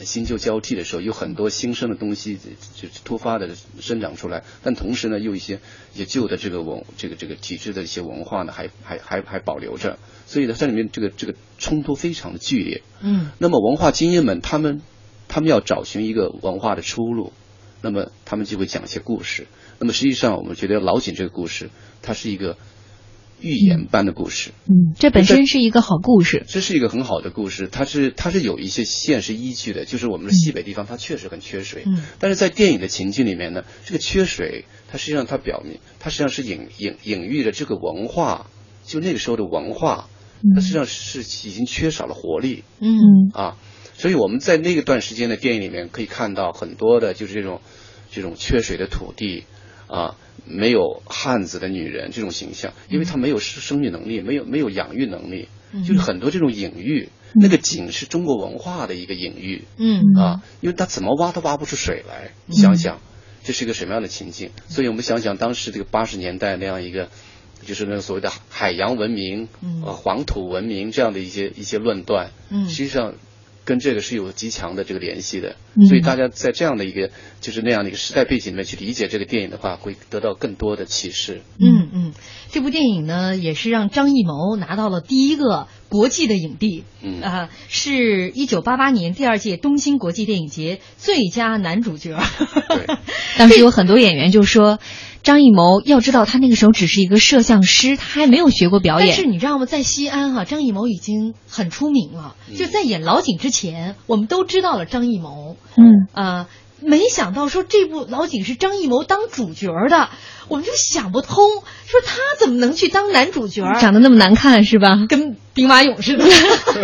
新旧交替的时候，有很多新生的东西就突发的生长出来，但同时呢，又一些一些旧的这个文这个这个体制的一些文化呢，还还还还保留着，所以呢，在里面这个这个冲突非常的剧烈。嗯。那么文化精英们，他们他们要找寻一个文化的出路，那么他们就会讲一些故事。那么实际上，我们觉得老井这个故事，它是一个。寓言般的故事，嗯，这本身是一个好故事。这是一个很好的故事，它是它是有一些现实依据的，就是我们的西北地方它确实很缺水，嗯，但是在电影的情境里面呢，这个缺水它实际上它表明，它实际上是隐隐隐喻着这个文化，就那个时候的文化，它实际上是已经缺少了活力，嗯。啊，所以我们在那个段时间的电影里面可以看到很多的就是这种这种缺水的土地啊。没有汉子的女人这种形象，因为她没有生生育能力，没有没有养育能力，就是很多这种隐喻。那个井是中国文化的一个隐喻，嗯啊，因为她怎么挖都挖不出水来。你想想，这是一个什么样的情境？所以我们想想当时这个八十年代那样一个，就是那个所谓的海洋文明、呃黄土文明这样的一些一些论断，嗯，实际上。跟这个是有极强的这个联系的，所以大家在这样的一个就是那样的一个时代背景里面去理解这个电影的话，会得到更多的启示。嗯嗯，这部电影呢，也是让张艺谋拿到了第一个国际的影帝，嗯啊，是一九八八年第二届东京国际电影节最佳男主角。对，当时有很多演员就说。张艺谋要知道，他那个时候只是一个摄像师，他还没有学过表演。但是你知道吗？在西安哈，张艺谋已经很出名了。就在演老井之前，我们都知道了张艺谋。嗯啊，没想到说这部老井是张艺谋当主角的，我们就想不通，说他怎么能去当男主角？长得那么难看是吧？跟兵马俑似的。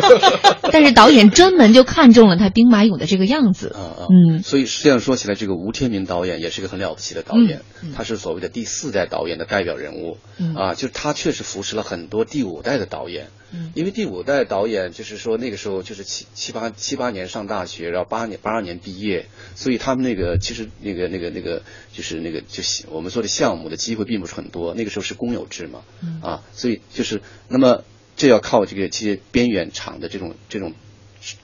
但是导演专门就看中了他兵马俑的这个样子。嗯，所以实际上说起来，这个吴天明导演也是一个很了不起的导演，他是所谓的第四代导演的代表人物。嗯啊，就是他确实扶持了很多第五代的导演。嗯，因为第五代导演就是说那个时候就是七七八七八年上大学，然后八年八二年毕业，所以他们那个其实那个那个那个就是那个就是我们做的项目的机会并不是很多。那个时候是公有制嘛，啊，所以就是那么这要靠这个这些边缘厂的这种这种。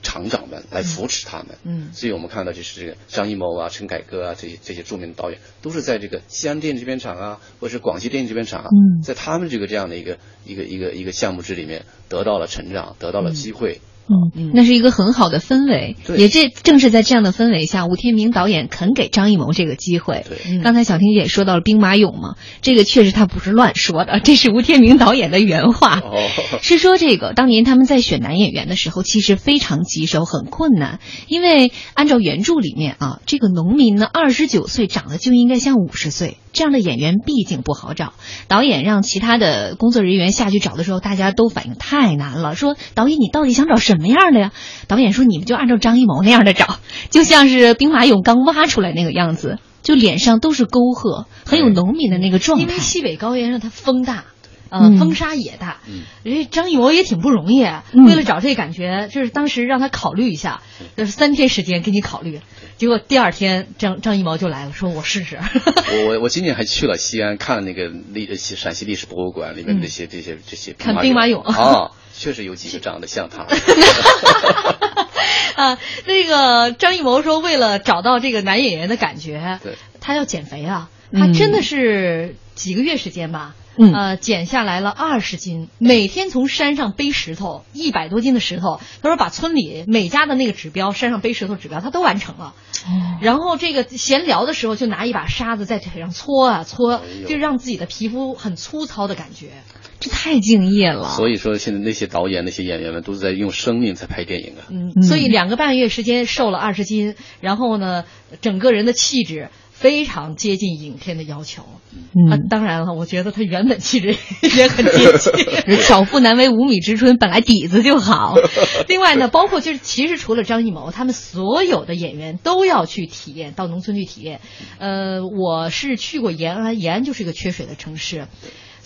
厂长们来扶持他们，嗯，所以我们看到就是这个张艺谋啊、陈凯歌啊这些这些著名的导演，都是在这个西安电影制片厂啊，或者是广西电影制片厂啊，嗯，在他们这个这样的一个一个一个一个项目制里面得到了成长，得到了机会。嗯，那是一个很好的氛围，也这正是在这样的氛围下，吴天明导演肯给张艺谋这个机会。对，刚才小婷也说到了兵马俑嘛，这个确实他不是乱说的，这是吴天明导演的原话，是说这个当年他们在选男演员的时候，其实非常棘手，很困难，因为按照原著里面啊，这个农民呢二十九岁长得就应该像五十岁。这样的演员毕竟不好找。导演让其他的工作人员下去找的时候，大家都反应太难了，说导演你到底想找什么样的呀？导演说你们就按照张艺谋那样的找，就像是兵马俑刚挖出来那个样子，就脸上都是沟壑，很有农民的那个状态。因为西北高原上它风大。呃，嗯风沙也大，人家张艺谋也挺不容易，为了找这感觉，就是当时让他考虑一下，就是三天时间给你考虑，结果第二天张张艺谋就来了，说我试试。我我我今年还去了西安，看了那个历陕西历史博物馆里面这些、这些这些看兵马俑啊，确实有几个长得像他。啊，那个张艺谋说，为了找到这个男演员的感觉，对，他要减肥啊，嗯他真的是几个月时间吧。嗯呃，减下来了二十斤，每天从山上背石头，一百多斤的石头。他说把村里每家的那个指标，山上背石头指标，他都完成了。哦然后这个闲聊的时候，就拿一把沙子在腿上搓啊搓，就让自己的皮肤很粗糙的感觉。这太敬业了。所以说，现在那些导演、那些演员们都是在用生命在拍电影啊。嗯，所以两个半月时间瘦了二十斤，然后呢，整个人的气质非常接近影片的要求。嗯啊，当然了，我觉得他原本气质 也很接近。巧妇难为无米之炊，本来底子就好。另外呢，包括就是其实除了张艺谋，他们所有的演员都要去体验，到农村去体验。呃，我是去过延安，延安就是一个缺水的城市。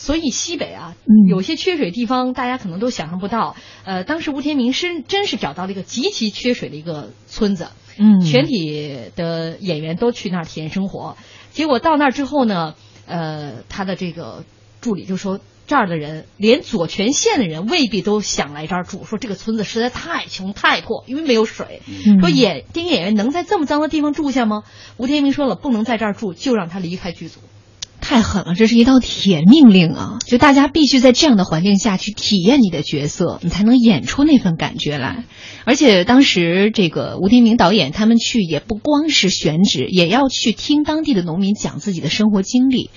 所以西北啊，有些缺水地方，大家可能都想象不到。呃，当时吴天明是真是找到了一个极其缺水的一个村子，嗯全体的演员都去那儿体验生活。结果到那儿之后呢，呃，他的这个助理就说。这儿的人，连左权县的人未必都想来这儿住。说这个村子实在太穷太破，因为没有水。嗯说演电影演员能在这么脏的地方住下吗？吴天明说了，不能在这儿住，就让他离开剧组。太狠了，这是一道铁命令啊！就大家必须在这样的环境下去体验你的角色，你才能演出那份感觉来。而且当时这个吴天明导演他们去也不光是选址，也要去听当地的农民讲自己的生活经历。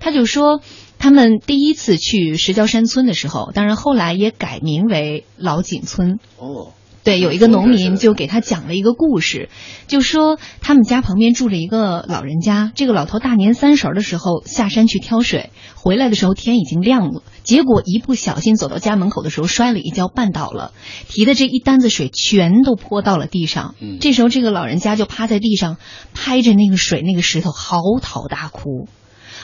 他就说，他们第一次去石礁山村的时候，当然后来也改名为老井村。哦。对，有一个农民就给他讲了一个故事，就说他们家旁边住着一个老人家，这个老头大年三十的时候下山去挑水，回来的时候天已经亮了，结果一不小心走到家门口的时候摔了一跤，绊倒了，提的这一担子水全都泼到了地上。嗯这时候这个老人家就趴在地上，拍着那个水那个石头嚎啕大哭。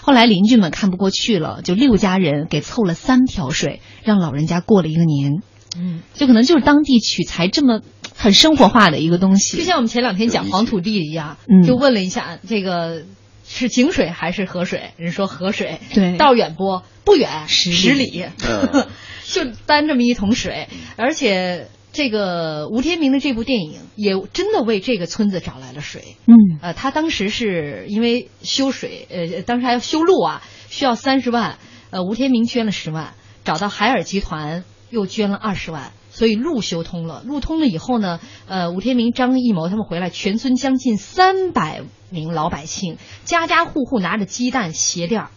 后来邻居们看不过去了，就六家人给凑了三瓢水，让老人家过了一个年。嗯，就可能就是当地取材这么很生活化的一个东西，就像我们前两天讲黄土地一样，嗯。就问了一下这个是井水还是河水，人说河水，对。道远不？不远，十十里。里，嗯。就担这么一桶水，而且。这个吴天明的这部电影也真的为这个村子找来了水。嗯，呃，他当时是因为修水，呃，当时还要修路啊，需要三十万，呃，吴天明捐了十万，找到海尔集团又捐了二十万，所以路修通了。路通了以后呢，呃，吴天明、张艺谋他们回来，全村将近三百名老百姓，家家户户拿着鸡蛋、鞋垫儿。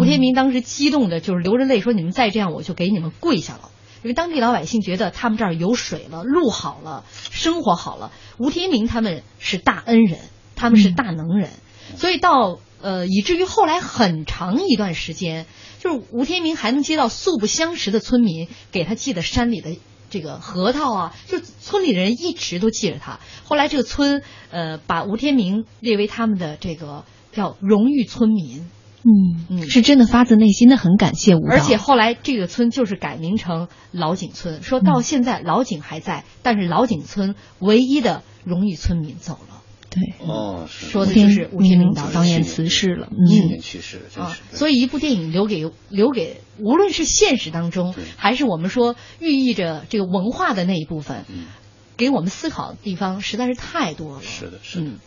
吴天明当时激动的就是流着泪说：“你们再这样，我就给你们跪下了。”因为当地老百姓觉得他们这儿有水了，路好了，生活好了。吴天明他们是大恩人，他们是大能人，所以到呃，以至于后来很长一段时间，就是吴天明还能接到素不相识的村民给他寄的山里的这个核桃啊，就村里的人一直都记着他。后来这个村呃，把吴天明列为他们的这个叫荣誉村民。嗯嗯，是真的发自内心的很感谢吴导，而且后来这个村就是改名成老井村，说到现在老井还在，但是老井村唯一的荣誉村民走了。对，哦，说的就是吴天明导演导演辞世了，去嗯，年去世，真啊。，所以一部电影留给留给，无论是现实当中，还是我们说寓意着这个文化的那一部分，给我们思考的地方实在是太多了。是的，是的。嗯，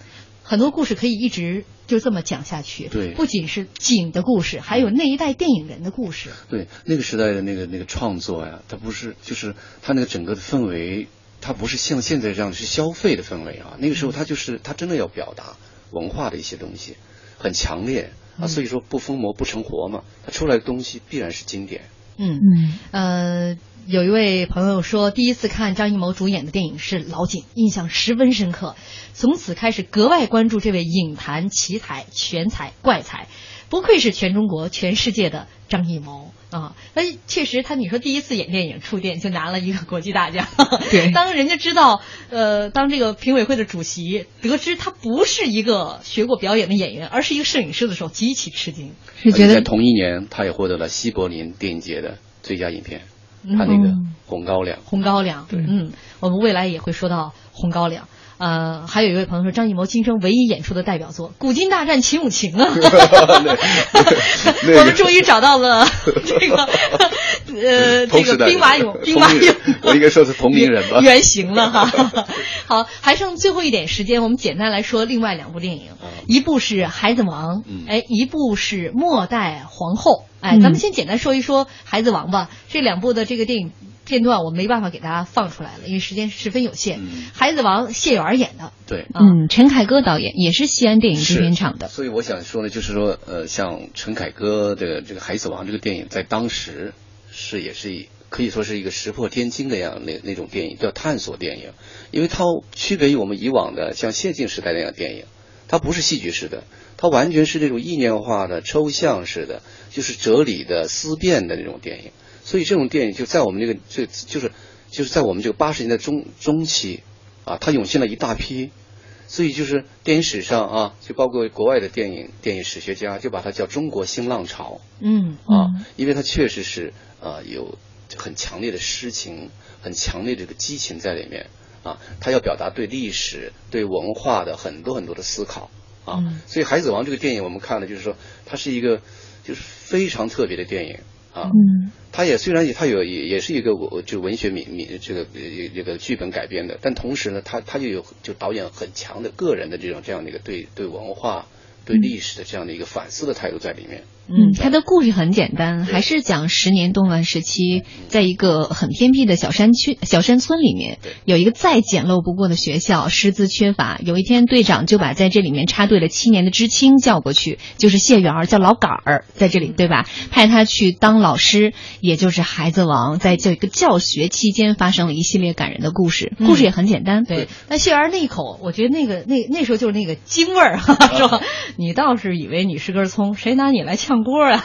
很多故事可以一直就这么讲下去。对不仅是景的故事，还有那一代电影人的故事。对那个时代的那个那个创作呀，它不是就是它那个整个的氛围，它不是像现在这样是消费的氛围啊。那个时候它就是它真的要表达文化的一些东西，很强烈啊。嗯所以说不疯魔不成活嘛，它出来的东西必然是经典。嗯嗯呃，有一位朋友说，第一次看张艺谋主演的电影是《老井》，印象十分深刻，从此开始格外关注这位影坛奇才、全才、怪才。不愧是全中国、全世界的张艺谋啊！那确实，他你说第一次演电影触电就拿了一个国际大奖。对，当人家知道，呃，当这个评委会的主席得知他不是一个学过表演的演员，而是一个摄影师的时候，极其吃惊。是觉得在同一年，他也获得了西柏林电影节的最佳影片，他那个《红高粱》。红高粱，嗯，我们未来也会说到《红高粱》。呃，还有一位朋友说，张艺谋今生唯一演出的代表作《古今大战秦俑情》啊，我们终于找到了这个 呃这个兵马俑，兵马俑，我应该说是同龄人吧，原型了哈。好，还剩最后一点时间，我们简单来说另外两部电影，一部是《孩子王》，哎，一部是《末代皇后》。哎，咱们先简单说一说《孩子王》吧，这两部的这个电影。片段我没办法给大家放出来了，因为时间十分有限。孩子王谢元演的，对，嗯，陈凯歌导演也是西安电影制片厂的。所以我想说呢，就是说，呃，像陈凯歌的这个《孩子王》这个电影，在当时是也是可以说是一个石破天惊的样那那种电影，叫探索电影，因为它区别于我们以往的像谢晋时代那样电影，它不是戏剧式的，它完全是这种意念化的、抽象式的，就是哲理的思辨的那种电影。所以这种电影就在我们这个这就是就是在我们这个八十年代中中期啊，它涌现了一大批，所以就是电影史上啊，就包括国外的电影电影史学家就把它叫中国新浪潮。嗯啊，因为它确实是啊有很强烈的诗情，很强烈的这个激情在里面啊，它要表达对历史对文化的很多很多的思考啊。所以《海子王》这个电影我们看了，就是说它是一个就是非常特别的电影。啊，嗯，他也虽然也他有也也是一个我就文学名名这个这个剧本改编的，但同时呢，他他就有就导演很强的个人的这种这样的一个对对文化对历史的这样的一个反思的态度在里面。嗯，他的故事很简单，还是讲十年动乱时期，在一个很偏僻的小山区、小山村里面，有一个再简陋不过的学校，师资缺乏。有一天，队长就把在这里面插队了七年的知青叫过去，就是谢元儿，叫老杆儿，在这里对吧？派他去当老师，也就是孩子王，在这个教学期间发生了一系列感人的故事。故事也很简单，对。但谢元儿那一口，我觉得那个那那时候就是那个京味儿，说你倒是以为你是根葱，谁拿你来呛？唱歌啊，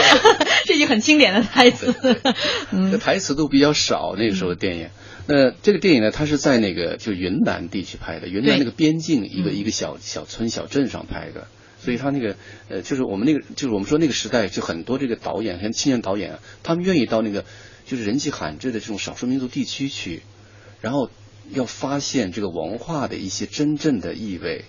这句很经典的台词。嗯，台词都比较少。那个时候的电影，那这个电影呢，它是在那个就云南地区拍的，云南那个边境一个一个小小村小镇上拍的。所以他那个呃，就是我们那个就是我们说那个时代，就很多这个导演，像青年导演，他们愿意到那个就是人迹罕至的这种少数民族地区去，然后要发现这个文化的一些真正的意味。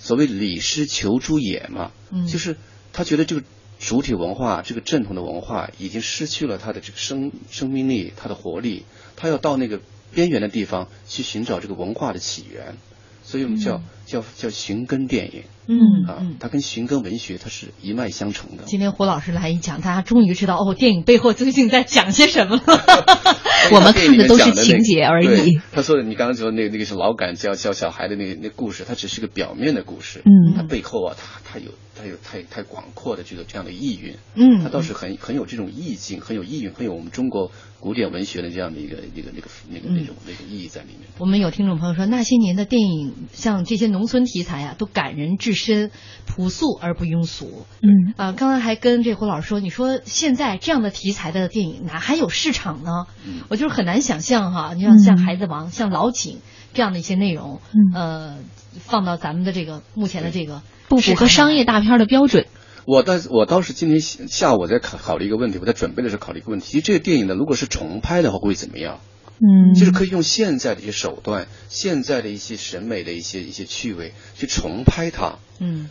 所谓礼失求诸野嘛，就是。他觉得这个主体文化，这个正统的文化已经失去了它的这个生生命力，它的活力。他要到那个边缘的地方去寻找这个文化的起源，所以我们叫叫叫寻根电影。嗯啊，它跟寻根文学它是一脉相承的。今天胡老师来一讲，大家终于知道哦，电影背后究竟在讲些什么了。我们看的都是情节而已。他说的，你刚刚说那那个是老感教教小孩的那那故事，它只是个表面的故事。嗯，它背后啊，它它有。它有太太广阔的这个这样的意蕴，嗯，它倒是很很有这种意境，很有意蕴，很有我们中国古典文学的这样的一个一个那个那个那种那个意义在里面。我们有听众朋友说，那些年的电影像这些农村题材啊，都感人至深，朴素而不庸俗。嗯啊，刚才还跟这胡老师说，你说现在这样的题材的电影哪还有市场呢？嗯，我就是很难想象哈，你像像《孩子王》、像《老井》这样的一些内容，嗯呃，放到咱们的这个目前的这个。不符合商业大片的标准。我倒我倒是今天下午在考考虑一个问题，我在准备的时候考虑一个问题。其实这个电影呢，如果是重拍的话，会怎么样？嗯，就是可以用现在的一些手段，现在的一些审美的一些一些趣味去重拍它。嗯，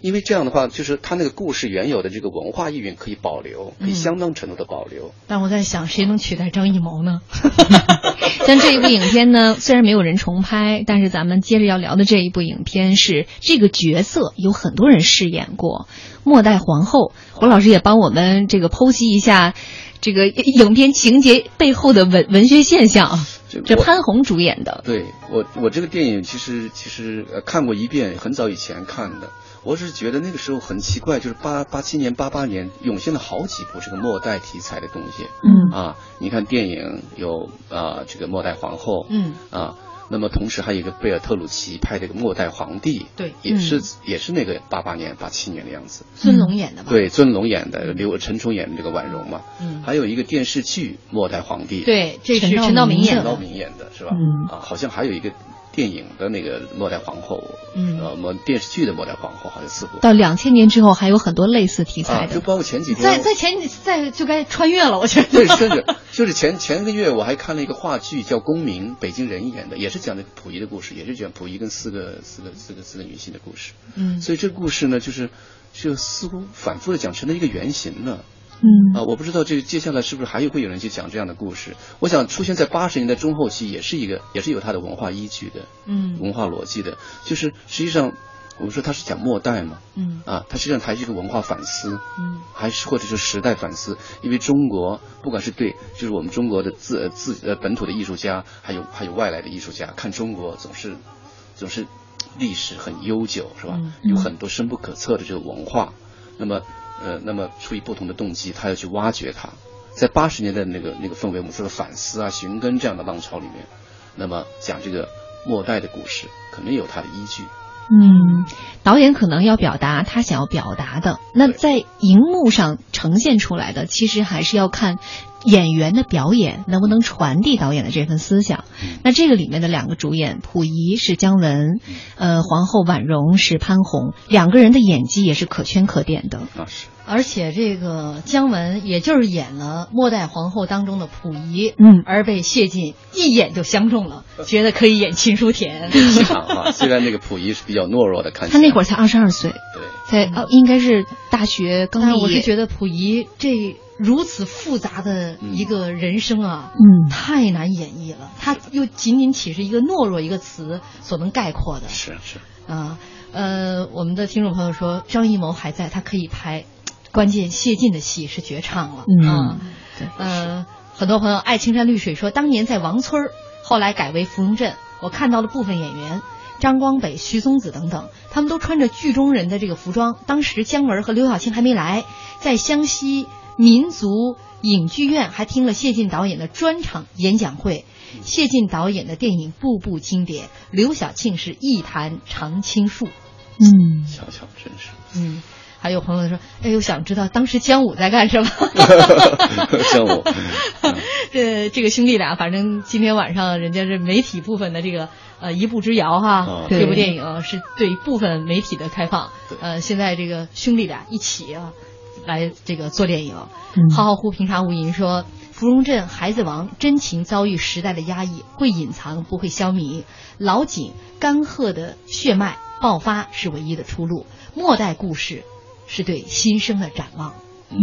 因为这样的话，就是它那个故事原有的这个文化意蕴可以保留，可以相当程度的保留。但我在想，谁能取代张艺谋呢？像这一部影片呢，虽然没有人重拍，但是咱们接着要聊的这一部影片是这个角色有很多人饰演过，末代皇后。胡老师也帮我们这个剖析一下。这个影片情节背后的文文学现象，这潘虹主演的。对我，我这个电影其实其实看过一遍，很早以前看的。我是觉得那个时候很奇怪，就是八八七年、八八年涌现了好几部这个末代题材的东西。嗯啊，你看电影有啊这个末代皇后。嗯啊，那么同时还有一个贝尔特鲁奇拍的一个《末代皇帝》，对，也是、也是那个八八年、八七年的样子。尊龙演的吧？对，尊龙演的，刘陈冲演的这个婉容嘛。嗯。还有一个电视剧《末代皇帝》，对，这是陈道明演的。陈道明演的是吧？嗯。啊，好像还有一个电影的那个末代皇后，嗯，呃，末电视剧的末代皇后好像似乎。到两千年之后还有很多类似题材的，啊、就包括前几天。在在前在就该穿越了，我觉得。对，甚至就是前前个月我还看了一个话剧叫《公民》，北京人演的，也是讲的溥仪的故事，也是讲溥仪跟四个四个四个四个女性的故事。嗯。所以这个故事呢，就是就似乎反复的讲成了一个原型了。嗯啊，我不知道这个接下来是不是还有会有人去讲这样的故事？我想出现在八十年代中后期，也是一个，也是有它的文化依据的，嗯，文化逻辑的。就是实际上，我们说它是讲末代嘛，嗯，啊，它实际上还是一个文化反思，嗯，还是或者是时代反思。因为中国不管是对，就是我们中国的自呃自呃本土的艺术家，还有还有外来的艺术家，看中国总是总是历史很悠久，是吧？嗯、有很多深不可测的这个文化，那么。呃，那么出于不同的动机，他要去挖掘它。在八十年代那个那个氛围，我们说的反思啊、寻根这样的浪潮里面，那么讲这个末代的故事，可能有它的依据。嗯，导演可能要表达他想要表达的，那在荧幕上呈现出来的，其实还是要看演员的表演能不能传递导演的这份思想。嗯、那这个里面的两个主演，溥仪是姜文，呃，皇后婉容是潘虹，两个人的演技也是可圈可点的。啊是。而且这个姜文也就是演了《末代皇后》当中的溥仪，嗯，而被谢晋一眼就相中了，觉得可以演秦书田。气场啊，虽然那个溥仪是比较懦弱的，看他那会儿才二十二岁，对，才哦，应该是大学刚毕业。但我是觉得溥仪这如此复杂的一个人生啊，嗯，太难演绎了。他又仅仅 chỉ 是一个懦弱一个词所能概括的。是是啊，呃，我们的听众朋友说张艺谋还在，他可以拍。关键谢晋的戏是绝唱了，嗯，啊、对，呃，很多朋友爱青山绿水说，当年在王村后来改为芙蓉镇，我看到了部分演员张光北、徐松子等等，他们都穿着剧中人的这个服装。当时姜文和刘晓庆还没来，在湘西民族影剧院还听了谢晋导演的专场演讲会。谢晋导演的电影步步经典，刘晓庆是一坛常青树。嗯，瞧瞧，真是，嗯。还有朋友说：“哎呦，想知道当时姜武在干什么？” 姜武，这这个兄弟俩，反正今天晚上人家是媒体部分的这个呃一步之遥哈，哦、这部电影是对部分媒体的开放。呃，现在这个兄弟俩一起啊来这个做电影。嗯、浩浩乎平常无垠说：“芙蓉镇孩子王真情遭遇时代的压抑，会隐藏不会消弭。老井干涸的血脉爆发是唯一的出路。末代故事。”是对新生的展望。嗯，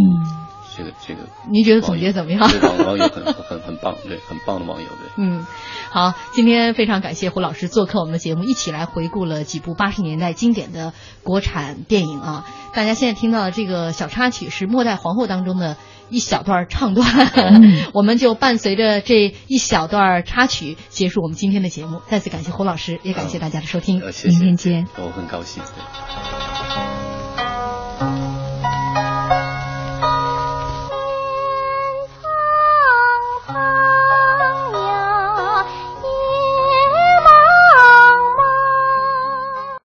这个这个，您觉得总结怎么样？网网友很很很棒，对，很棒的网友，对。嗯，好，今天非常感谢胡老师做客我们的节目，一起来回顾了几部八十年代经典的国产电影啊。大家现在听到的这个小插曲是《末代皇后》当中的一小段唱段，嗯、我们就伴随着这一小段插曲结束我们今天的节目。再次感谢胡老师，也感谢大家的收听，呃、谢谢明天见。我很高兴。对